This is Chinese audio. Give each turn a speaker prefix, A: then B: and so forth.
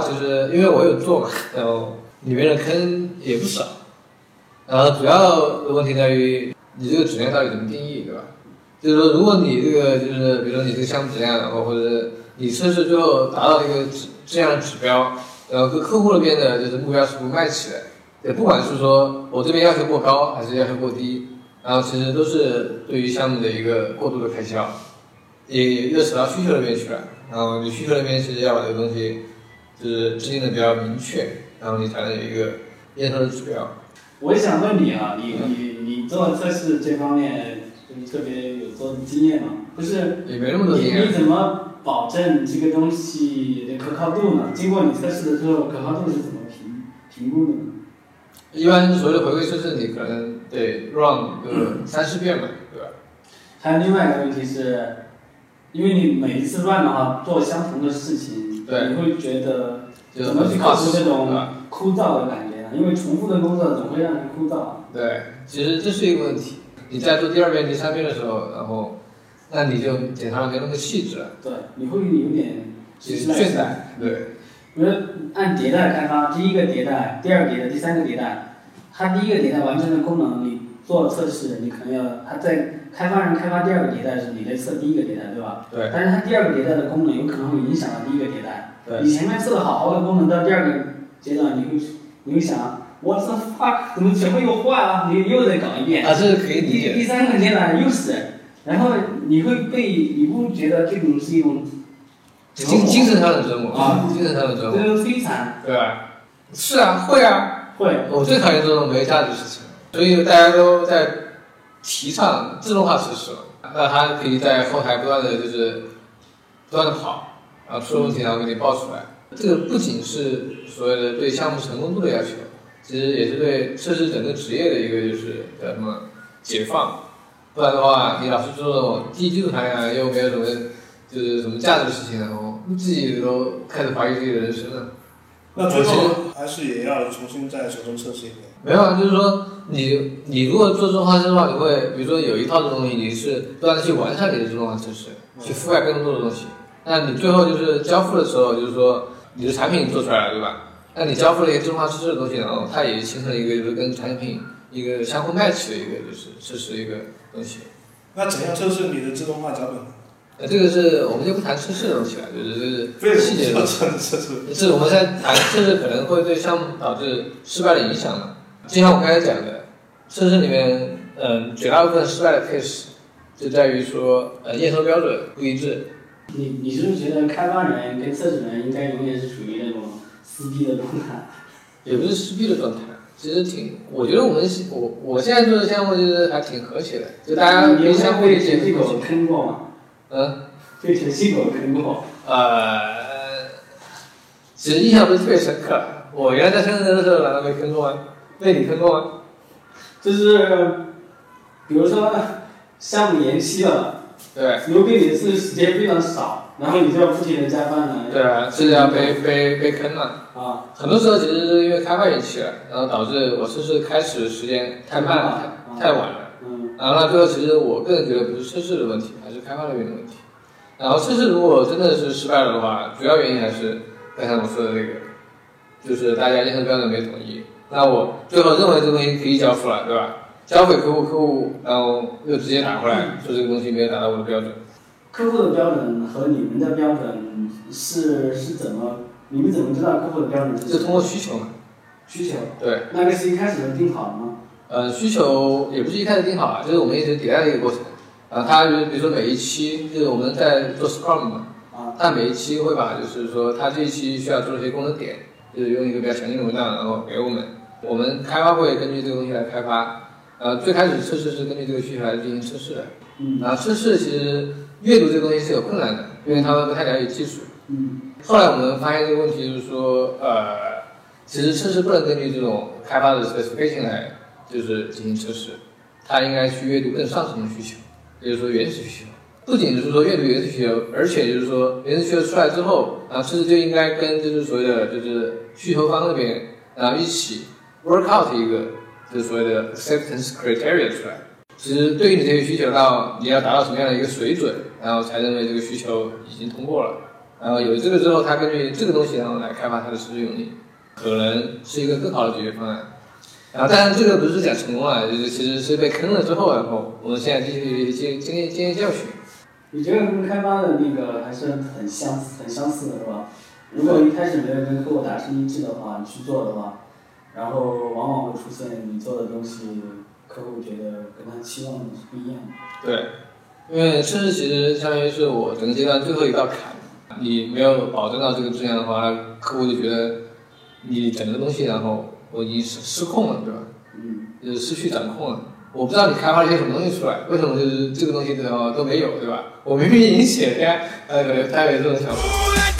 A: 其实因为我有做嘛，然后里面的坑也不少。然后主要的问题在于你这个质量到底怎么定义，对吧？就是说，如果你这个就是比如说你这个项目质量，然后或者你测试最后达到一个质质量指标，然后跟客户那边的就是目标是不卖起的，也不管是说我这边要求过高还是要求过低，然后其实都是对于项目的一个过度的开销，也又扯到需求那边去了。然后你需求那边其实要把这个东西就是制定的比较明确，然后你才能有一个验收的指标。
B: 我想问你啊，你你你做测试这方面就是特别有做经验吗？不是，
A: 也没那么多经验
B: 你你怎么保证这个东西的可靠度呢？经过你测试的之后，可靠度是怎么评评估的呢？
A: 一般所谓的回归测试，你可能得 run 个三四遍吧，对吧？
B: 还有另外一个问题是，因为你每一次 run 的话做相同的事情，
A: 对
B: 你会觉得
A: 就是
B: 怎么去克服这种？枯燥的感觉呢？因为重复的工作总会让人枯燥。
A: 对，其实这是一个问题。你在做第二遍、第三遍的时候，然后，那你就检查的没那么细致了，
B: 对，你会有点
A: 其实倦怠。对，
B: 比如按迭代开发，第一个迭代、第二个迭代、第三个迭代，它第一个迭代完成的功能，你做测试，你可能要它在开发人开发第二个迭代时，你在测第一个迭代，对吧？
A: 对，
B: 但是它第二个迭代的功能有可能会影响到第一个迭代。
A: 对
B: 你前面测的好好的功能，到第二个阶段，你会你会想，我这 fuck，怎么全部又坏了？你又得搞一遍。
A: 啊，这是可以理
B: 第
A: 解
B: 第三个阶段又是，然后你会被，你不觉得这种是一种。
A: 精精神上的折磨
B: 啊，
A: 精神上的折磨，
B: 这种摧残？
A: 对吧？是啊，会啊，
B: 会。
A: 我最讨厌这种没价值的事情，所以大家都在提倡自动化测试。那它可以在后台不断的就是不断的跑，然后出问题然后给你报出来。这个不仅是所谓的对项目成功度的要求，其实也是对测试整个职业的一个就是叫什么解放。不然的话，你老是做这种低技术含量又没有什么就是什么价值的事情，然后自己都开始怀疑自己的人生了。
C: 那最后还是也要重新再手动测试一遍。
A: 没有啊，就是说你你如果做自动化测试的话，你会比如说有一套东西，你是不断的去完善你的自动化测试，去覆盖更多的东西。那你最后就是交付的时候，就是说你的产品做出来了，对吧？那你交付了一个自动化测试的东西，然后它也形成了一个就是跟产品一个相互 match 的一个就是测试一个东西。
C: 那怎样测试你的自动化脚本？
A: 呃，这个是我们就不谈测试的东西了，就是细节的东西。
C: 测测试。
A: 这是我们在谈测试可能会对项目导致失败的影响嘛？就像我刚才讲的，测试里面，嗯，绝大部分失败的 case 就在于说，呃，验收标准不一致。
B: 你你是不是觉得开发人跟测试人应该永远是处于那种撕逼的状态？
A: 也不是撕逼的状态，其实挺，我觉得我们我我现在做的项目就是还挺和谐的，就大家可以
B: 你有被
A: 相互理解
B: 程序狗坑过吗？
A: 嗯，
B: 被程序狗坑过？
A: 呃，其实印象不是特别深刻。我原来在深圳的时候，难道没坑过吗？被你坑过吗？
B: 就是比如说项目延期了，
A: 对。
B: 留给你的是时间非常少，然后你就要不停的加班了。
A: 对啊，是这样被被被坑了。
B: 啊，
A: 很多时候其实是因为开发延期了，然后导致我测试开始时间太慢了，太太晚了。
B: 嗯，
A: 然后呢，最后其实我个人觉得不是测试的问题，还是开发那边的问题。然后测试如果真的是失败了的话，主要原因还是刚才我说的那个，就是大家验收标准没统一。那我最后认为这个东西可以交付了，对吧？交给客户，客户然后又直接打回来说这个东西没有达到我的标准。
B: 客户的标准和你们的标准是是怎么？你们怎么知道客户的标准是？
A: 就通过需求嘛。
B: 需求。
A: 对。
B: 那个是一开始就定好了吗？
A: 呃，需求也不是一开始定好了，就是我们一直迭代的一个过程。啊，它就是比如说每一期，就是我们在做 Scrum 嘛，
B: 啊，
A: 它每一期会把就是说它这一期需要做的一些功能点，就是用一个比较详尽的文档，然后给我们，我们开发会根据这个东西来开发。呃，最开始测试是根据这个需求来进行测试的。
B: 嗯。
A: 然后测试其实阅读这个东西是有困难的，因为他们不太了解技术。
B: 嗯。
A: 后来我们发现这个问题就是说，呃，其实测试不能根据这种开发的 specification 来就是进行测试，它应该去阅读更上层的需求，也就是说原始需求。不仅是说阅读原始需求，而且就是说原始需求出来之后，然后测试就应该跟就是所谓的就是需求方那边，然后一起 work out 一个就是所谓的 acceptance criteria 出来。其实对于你这个需求到你要达到什么样的一个水准，然后才认为这个需求已经通过了。然后有这个之后，他根据这个东西然后来开发它的实际用力，可能是一个更好的解决方案。然后，当然这个不是讲成功啊，就是其实是被坑了之后，然后我们现在继续经经验经验教训。
B: 你觉得跟开发的那个还是很相似很相似的是吧？如果一开始没有跟客户达成一致的话，你去做的话，然后往往会出现你做的东西，客户觉得跟他期望的是不一样的。
A: 对，因为测试其实相当于是我整个阶段最后一道坎，你没有保证到这个质量的话，客户就觉得你整个东西然后我已经失失控了，对吧？
B: 嗯，
A: 就是失去掌控了。我不知道你开发了些什么东西出来，为什么就是这个东西都都没有，对吧？我明明已经写了，呃，可能他有这种想法。